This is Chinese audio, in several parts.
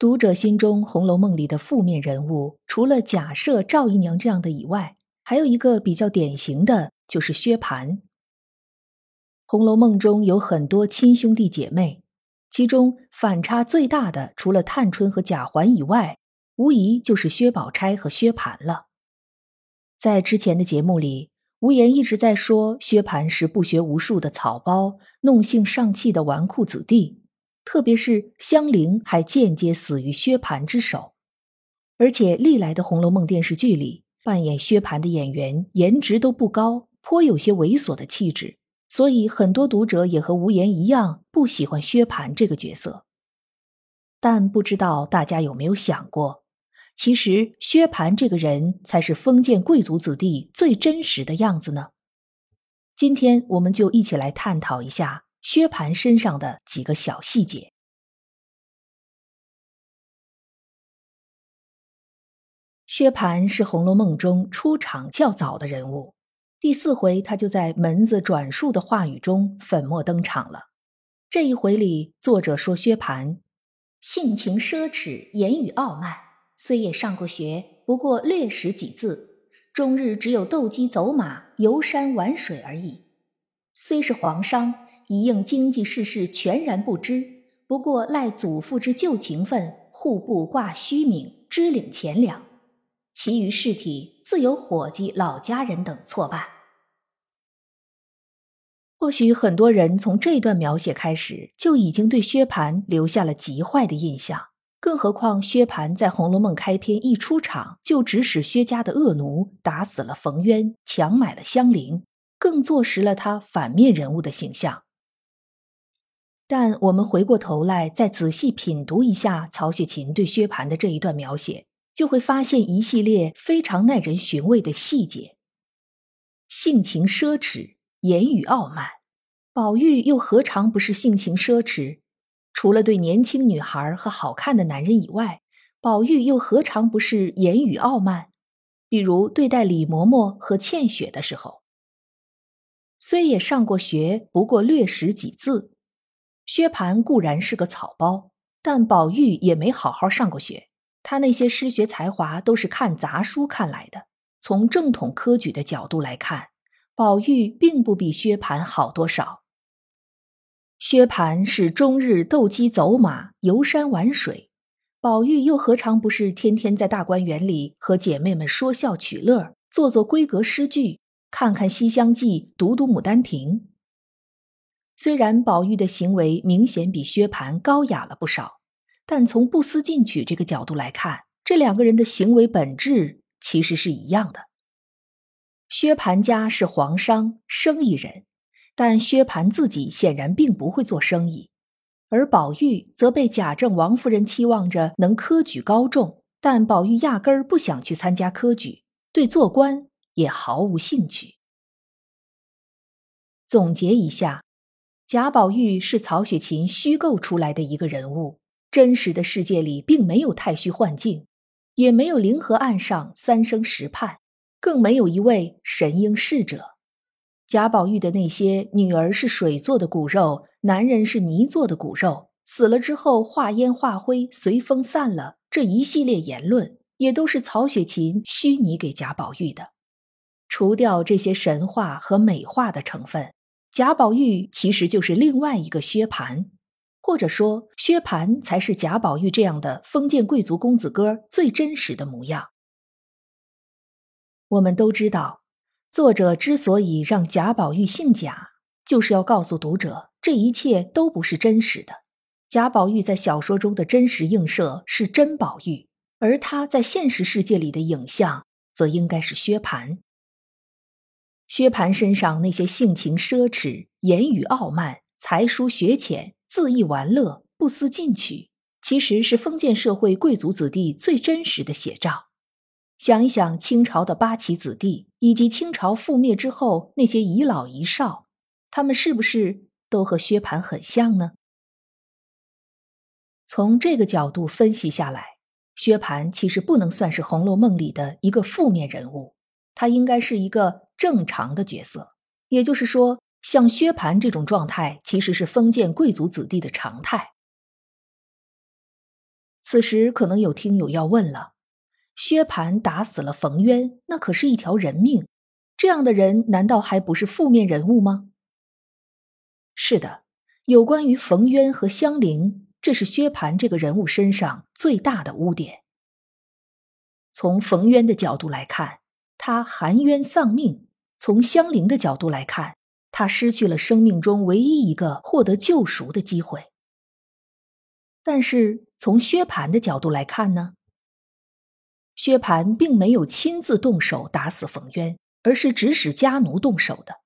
读者心中《红楼梦》里的负面人物，除了假设赵姨娘这样的以外，还有一个比较典型的就是薛蟠。《红楼梦》中有很多亲兄弟姐妹，其中反差最大的，除了探春和贾环以外，无疑就是薛宝钗和薛蟠了。在之前的节目里，无言一直在说薛蟠是不学无术的草包，弄性上气的纨绔子弟。特别是香菱还间接死于薛蟠之手，而且历来的《红楼梦》电视剧里扮演薛蟠的演员颜值都不高，颇有些猥琐的气质，所以很多读者也和无言一样不喜欢薛蟠这个角色。但不知道大家有没有想过，其实薛蟠这个人才是封建贵族子弟最真实的样子呢？今天我们就一起来探讨一下。薛蟠身上的几个小细节。薛蟠是《红楼梦》中出场较早的人物，第四回他就在门子转述的话语中粉墨登场了。这一回里，作者说薛蟠性情奢侈，言语傲慢，虽也上过学，不过略识几字，终日只有斗鸡走马、游山玩水而已。虽是皇商。一应经济世事全然不知，不过赖祖父之旧情分，户部挂虚名，支领钱粮，其余事体自有伙计、老家人等错办。或许很多人从这段描写开始，就已经对薛蟠留下了极坏的印象。更何况薛蟠在《红楼梦》开篇一出场，就指使薛家的恶奴打死了冯渊，强买了香菱，更坐实了他反面人物的形象。但我们回过头来再仔细品读一下曹雪芹对薛蟠的这一段描写，就会发现一系列非常耐人寻味的细节：性情奢侈，言语傲慢。宝玉又何尝不是性情奢侈？除了对年轻女孩和好看的男人以外，宝玉又何尝不是言语傲慢？比如对待李嬷嬷和倩雪的时候，虽也上过学，不过略识几字。薛蟠固然是个草包，但宝玉也没好好上过学。他那些诗学才华都是看杂书看来的。从正统科举的角度来看，宝玉并不比薛蟠好多少。薛蟠是终日斗鸡走马、游山玩水，宝玉又何尝不是天天在大观园里和姐妹们说笑取乐，做做闺阁诗句，看看《西厢记》，读读《牡丹亭》。虽然宝玉的行为明显比薛蟠高雅了不少，但从不思进取这个角度来看，这两个人的行为本质其实是一样的。薛蟠家是皇商生意人，但薛蟠自己显然并不会做生意，而宝玉则被贾政王夫人期望着能科举高中，但宝玉压根儿不想去参加科举，对做官也毫无兴趣。总结一下。贾宝玉是曹雪芹虚构出来的一个人物，真实的世界里并没有太虚幻境，也没有灵河岸上三生石畔，更没有一位神瑛侍者。贾宝玉的那些女儿是水做的骨肉，男人是泥做的骨肉，死了之后化烟化灰，随风散了，这一系列言论也都是曹雪芹虚拟给贾宝玉的。除掉这些神话和美化的成分。贾宝玉其实就是另外一个薛蟠，或者说薛蟠才是贾宝玉这样的封建贵族公子哥最真实的模样。我们都知道，作者之所以让贾宝玉姓贾，就是要告诉读者，这一切都不是真实的。贾宝玉在小说中的真实映射是真宝玉，而他在现实世界里的影像，则应该是薛蟠。薛蟠身上那些性情奢侈、言语傲慢、才疏学浅、恣意玩乐、不思进取，其实是封建社会贵族子弟最真实的写照。想一想清朝的八旗子弟，以及清朝覆灭之后那些遗老遗少，他们是不是都和薛蟠很像呢？从这个角度分析下来，薛蟠其实不能算是《红楼梦》里的一个负面人物，他应该是一个正常的角色。也就是说，像薛蟠这种状态，其实是封建贵族子弟的常态。此时，可能有听友要问了：薛蟠打死了冯渊，那可是一条人命，这样的人难道还不是负面人物吗？是的，有关于冯渊和香菱，这是薛蟠这个人物身上最大的污点。从冯渊的角度来看，他含冤丧命；从香菱的角度来看，他失去了生命中唯一一个获得救赎的机会。但是从薛蟠的角度来看呢？薛蟠并没有亲自动手打死冯渊，而是指使家奴动手的。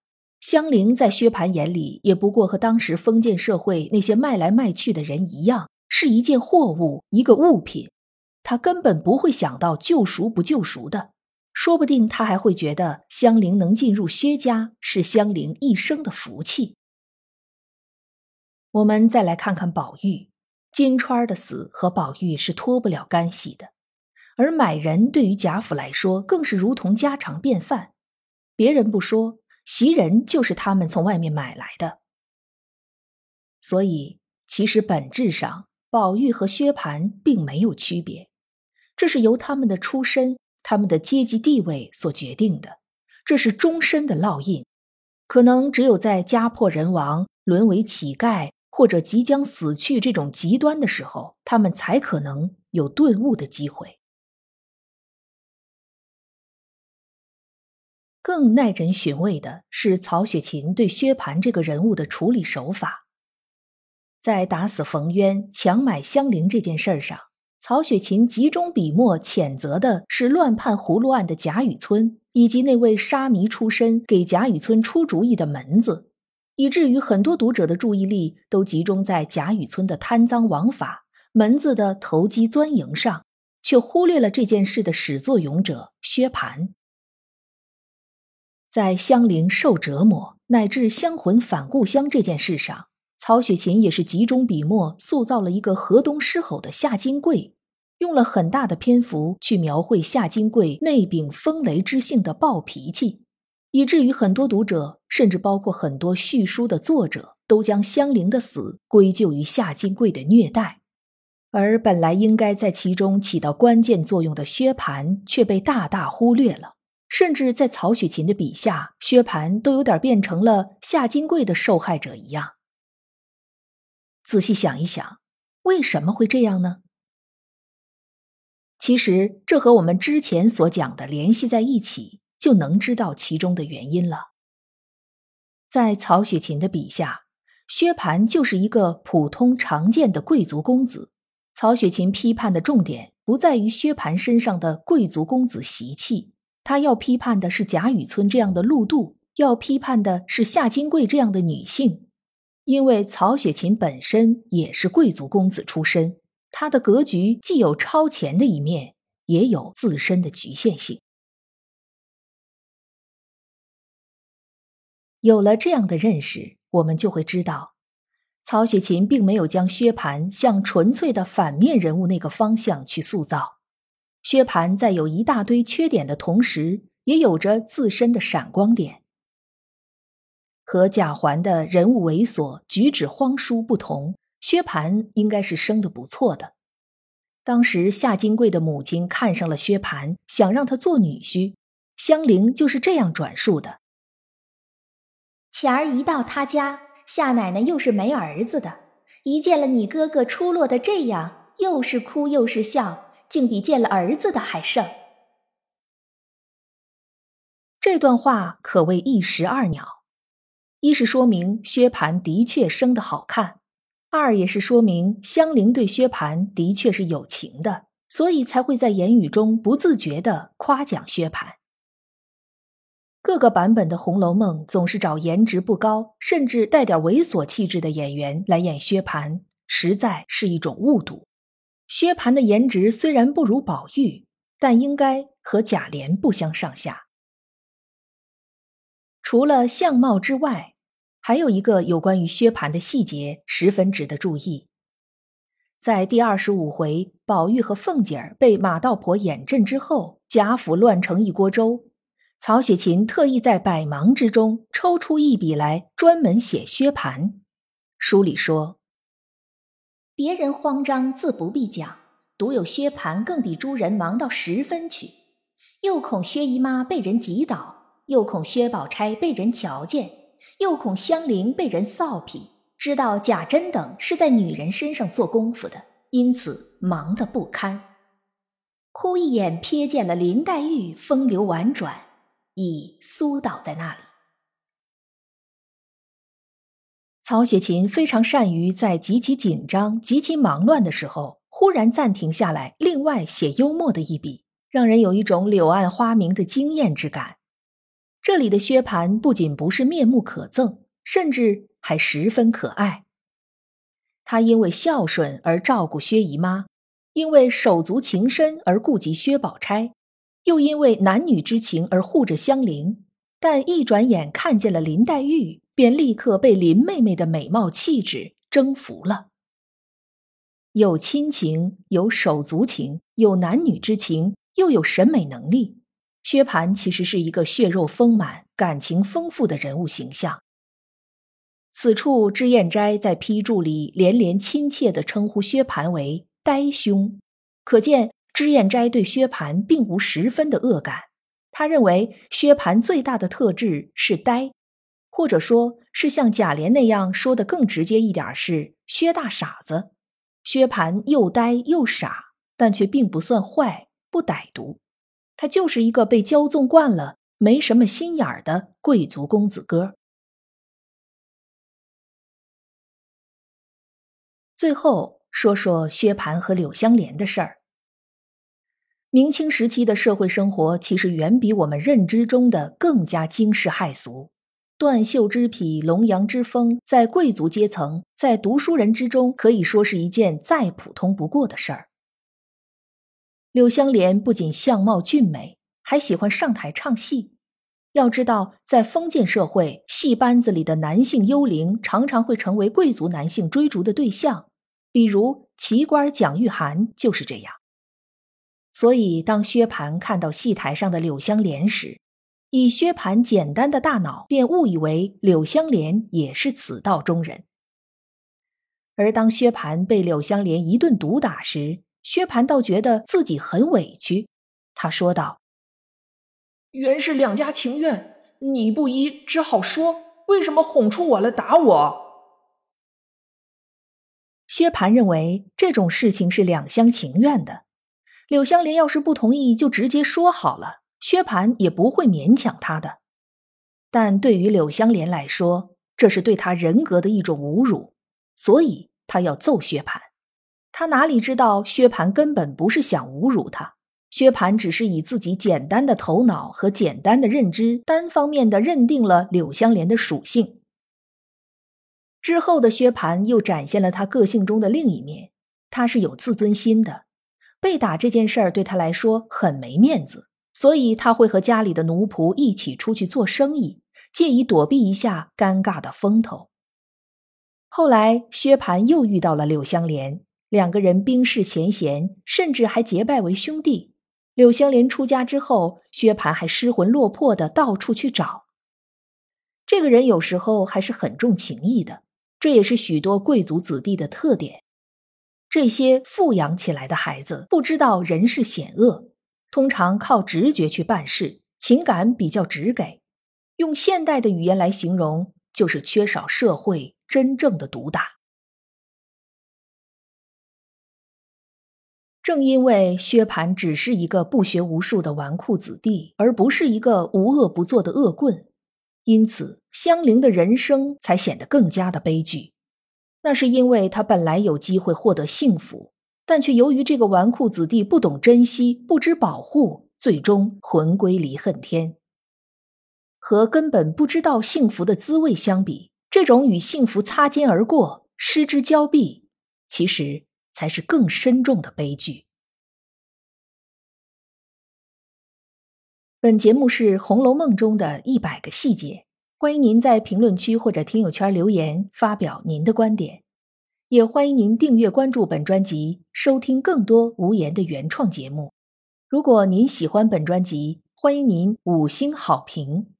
香菱在薛蟠眼里，也不过和当时封建社会那些卖来卖去的人一样，是一件货物，一个物品。他根本不会想到救赎不救赎的，说不定他还会觉得香菱能进入薛家是香菱一生的福气。我们再来看看宝玉。金钏的死和宝玉是脱不了干系的，而买人对于贾府来说更是如同家常便饭。别人不说，袭人就是他们从外面买来的。所以，其实本质上，宝玉和薛蟠并没有区别，这是由他们的出身、他们的阶级地位所决定的，这是终身的烙印。可能只有在家破人亡、沦为乞丐。或者即将死去这种极端的时候，他们才可能有顿悟的机会。更耐人寻味的是曹雪芹对薛蟠这个人物的处理手法。在打死冯渊、强买香菱这件事上，曹雪芹集中笔墨谴责的是乱判葫芦案的贾雨村，以及那位沙弥出身给贾雨村出主意的门子。以至于很多读者的注意力都集中在贾雨村的贪赃枉法、门子的投机钻营上，却忽略了这件事的始作俑者薛蟠。在香菱受折磨乃至香魂返故乡这件事上，曹雪芹也是集中笔墨塑造了一个河东狮吼的夏金贵，用了很大的篇幅去描绘夏金贵内秉风雷之性的暴脾气。以至于很多读者，甚至包括很多叙书的作者，都将香菱的死归咎于夏金贵的虐待，而本来应该在其中起到关键作用的薛蟠却被大大忽略了。甚至在曹雪芹的笔下，薛蟠都有点变成了夏金贵的受害者一样。仔细想一想，为什么会这样呢？其实，这和我们之前所讲的联系在一起。就能知道其中的原因了。在曹雪芹的笔下，薛蟠就是一个普通常见的贵族公子。曹雪芹批判的重点不在于薛蟠身上的贵族公子习气，他要批判的是贾雨村这样的陆渡，要批判的是夏金桂这样的女性。因为曹雪芹本身也是贵族公子出身，他的格局既有超前的一面，也有自身的局限性。有了这样的认识，我们就会知道，曹雪芹并没有将薛蟠向纯粹的反面人物那个方向去塑造。薛蟠在有一大堆缺点的同时，也有着自身的闪光点。和贾环的人物猥琐、举止荒疏不同，薛蟠应该是生的不错的。当时夏金贵的母亲看上了薛蟠，想让他做女婿，香菱就是这样转述的。前儿一到他家，夏奶奶又是没儿子的，一见了你哥哥出落的这样，又是哭又是笑，竟比见了儿子的还盛。这段话可谓一石二鸟，一是说明薛蟠的确生得好看，二也是说明香菱对薛蟠的确是有情的，所以才会在言语中不自觉的夸奖薛蟠。各个版本的《红楼梦》总是找颜值不高，甚至带点猥琐气质的演员来演薛蟠，实在是一种误读。薛蟠的颜值虽然不如宝玉，但应该和贾琏不相上下。除了相貌之外，还有一个有关于薛蟠的细节十分值得注意。在第二十五回，宝玉和凤姐儿被马道婆演阵之后，贾府乱成一锅粥。曹雪芹特意在百忙之中抽出一笔来，专门写薛蟠。书里说：“别人慌张自不必讲，独有薛蟠更比诸人忙到十分去。又恐薛姨妈被人挤倒，又恐薛宝钗被人瞧见，又恐香菱被人臊皮。”知道贾珍等是在女人身上做功夫的，因此忙得不堪。忽一眼瞥见了林黛玉风流婉转，已苏倒在那里。曹雪芹非常善于在极其紧张、极其忙乱的时候，忽然暂停下来，另外写幽默的一笔，让人有一种柳暗花明的惊艳之感。这里的薛蟠不仅不是面目可憎，甚至。还十分可爱。他因为孝顺而照顾薛姨妈，因为手足情深而顾及薛宝钗，又因为男女之情而护着香菱。但一转眼看见了林黛玉，便立刻被林妹妹的美貌气质征服了。有亲情，有手足情，有男女之情，又有审美能力。薛蟠其实是一个血肉丰满、感情丰富的人物形象。此处，脂砚斋在批注里连连亲切地称呼薛蟠为“呆兄”，可见脂砚斋对薛蟠并无十分的恶感。他认为薛蟠最大的特质是呆，或者说是像贾琏那样说的更直接一点，是薛大傻子。薛蟠又呆又傻，但却并不算坏、不歹毒，他就是一个被骄纵惯了、没什么心眼儿的贵族公子哥。最后说说薛蟠和柳湘莲的事儿。明清时期的社会生活其实远比我们认知中的更加惊世骇俗。断袖之癖、龙阳之风，在贵族阶层、在读书人之中，可以说是一件再普通不过的事儿。柳湘莲不仅相貌俊美，还喜欢上台唱戏。要知道，在封建社会，戏班子里的男性幽灵常常会成为贵族男性追逐的对象。比如奇官蒋玉菡就是这样。所以，当薛蟠看到戏台上的柳湘莲时，以薛蟠简单的大脑便误以为柳湘莲也是此道中人。而当薛蟠被柳湘莲一顿毒打时，薛蟠倒觉得自己很委屈。他说道：“原是两家情愿，你不依，只好说，为什么哄出我来打我？”薛蟠认为这种事情是两厢情愿的，柳湘莲要是不同意，就直接说好了，薛蟠也不会勉强他的。但对于柳湘莲来说，这是对他人格的一种侮辱，所以他要揍薛蟠。他哪里知道薛蟠根本不是想侮辱他，薛蟠只是以自己简单的头脑和简单的认知，单方面的认定了柳湘莲的属性。之后的薛蟠又展现了他个性中的另一面，他是有自尊心的。被打这件事儿对他来说很没面子，所以他会和家里的奴仆一起出去做生意，借以躲避一下尴尬的风头。后来薛蟠又遇到了柳湘莲，两个人冰释前嫌，甚至还结拜为兄弟。柳湘莲出家之后，薛蟠还失魂落魄的到处去找。这个人有时候还是很重情义的。这也是许多贵族子弟的特点。这些富养起来的孩子不知道人世险恶，通常靠直觉去办事，情感比较直给。用现代的语言来形容，就是缺少社会真正的毒打。正因为薛蟠只是一个不学无术的纨绔子弟，而不是一个无恶不作的恶棍。因此，香菱的人生才显得更加的悲剧。那是因为他本来有机会获得幸福，但却由于这个纨绔子弟不懂珍惜、不知保护，最终魂归离恨天。和根本不知道幸福的滋味相比，这种与幸福擦肩而过、失之交臂，其实才是更深重的悲剧。本节目是《红楼梦》中的一百个细节，欢迎您在评论区或者听友圈留言发表您的观点，也欢迎您订阅关注本专辑，收听更多无言的原创节目。如果您喜欢本专辑，欢迎您五星好评。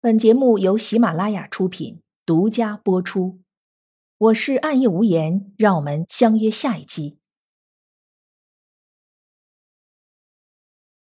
本节目由喜马拉雅出品，独家播出。我是暗夜无言，让我们相约下一期。